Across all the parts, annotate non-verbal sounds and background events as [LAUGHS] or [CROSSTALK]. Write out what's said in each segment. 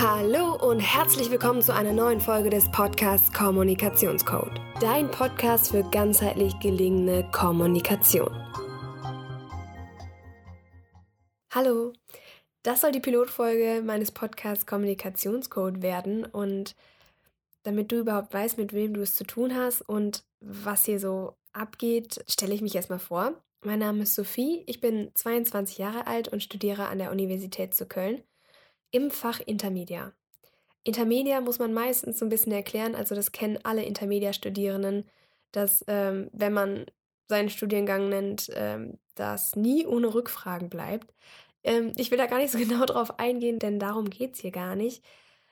Hallo und herzlich willkommen zu einer neuen Folge des Podcasts Kommunikationscode. Dein Podcast für ganzheitlich gelingende Kommunikation. Hallo, das soll die Pilotfolge meines Podcasts Kommunikationscode werden und damit du überhaupt weißt, mit wem du es zu tun hast und was hier so abgeht, stelle ich mich erstmal vor. Mein Name ist Sophie, ich bin 22 Jahre alt und studiere an der Universität zu Köln im Fach Intermedia. Intermedia muss man meistens so ein bisschen erklären, also das kennen alle Intermedia-Studierenden, dass ähm, wenn man seinen Studiengang nennt, ähm, das nie ohne Rückfragen bleibt. Ähm, ich will da gar nicht so [LAUGHS] genau drauf eingehen, denn darum geht es hier gar nicht.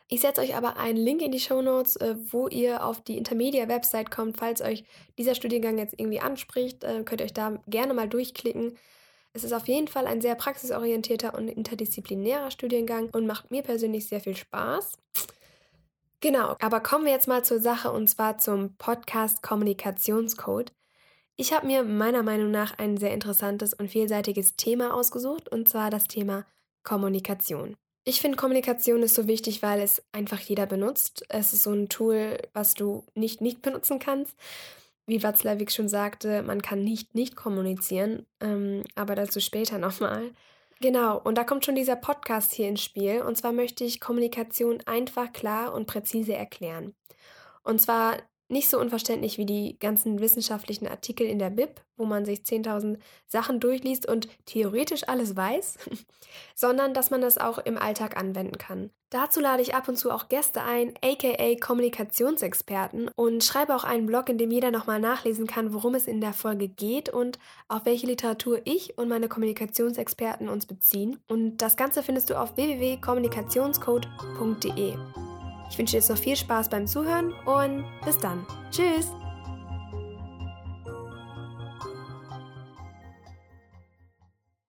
Ich setze euch aber einen Link in die Show Notes, äh, wo ihr auf die Intermedia-Website kommt. Falls euch dieser Studiengang jetzt irgendwie anspricht, äh, könnt ihr euch da gerne mal durchklicken. Es ist auf jeden Fall ein sehr praxisorientierter und interdisziplinärer Studiengang und macht mir persönlich sehr viel Spaß. Genau, aber kommen wir jetzt mal zur Sache und zwar zum Podcast Kommunikationscode. Ich habe mir meiner Meinung nach ein sehr interessantes und vielseitiges Thema ausgesucht und zwar das Thema Kommunikation. Ich finde, Kommunikation ist so wichtig, weil es einfach jeder benutzt. Es ist so ein Tool, was du nicht nicht benutzen kannst wie Watzlawick schon sagte, man kann nicht nicht kommunizieren, ähm, aber dazu später nochmal. Genau, und da kommt schon dieser Podcast hier ins Spiel. Und zwar möchte ich Kommunikation einfach, klar und präzise erklären. Und zwar nicht so unverständlich wie die ganzen wissenschaftlichen Artikel in der Bib, wo man sich 10.000 Sachen durchliest und theoretisch alles weiß, [LAUGHS] sondern dass man das auch im Alltag anwenden kann. Dazu lade ich ab und zu auch Gäste ein, aka Kommunikationsexperten, und schreibe auch einen Blog, in dem jeder nochmal nachlesen kann, worum es in der Folge geht und auf welche Literatur ich und meine Kommunikationsexperten uns beziehen. Und das Ganze findest du auf www.kommunikationscode.de. Ich wünsche dir jetzt noch viel Spaß beim Zuhören und bis dann. Tschüss!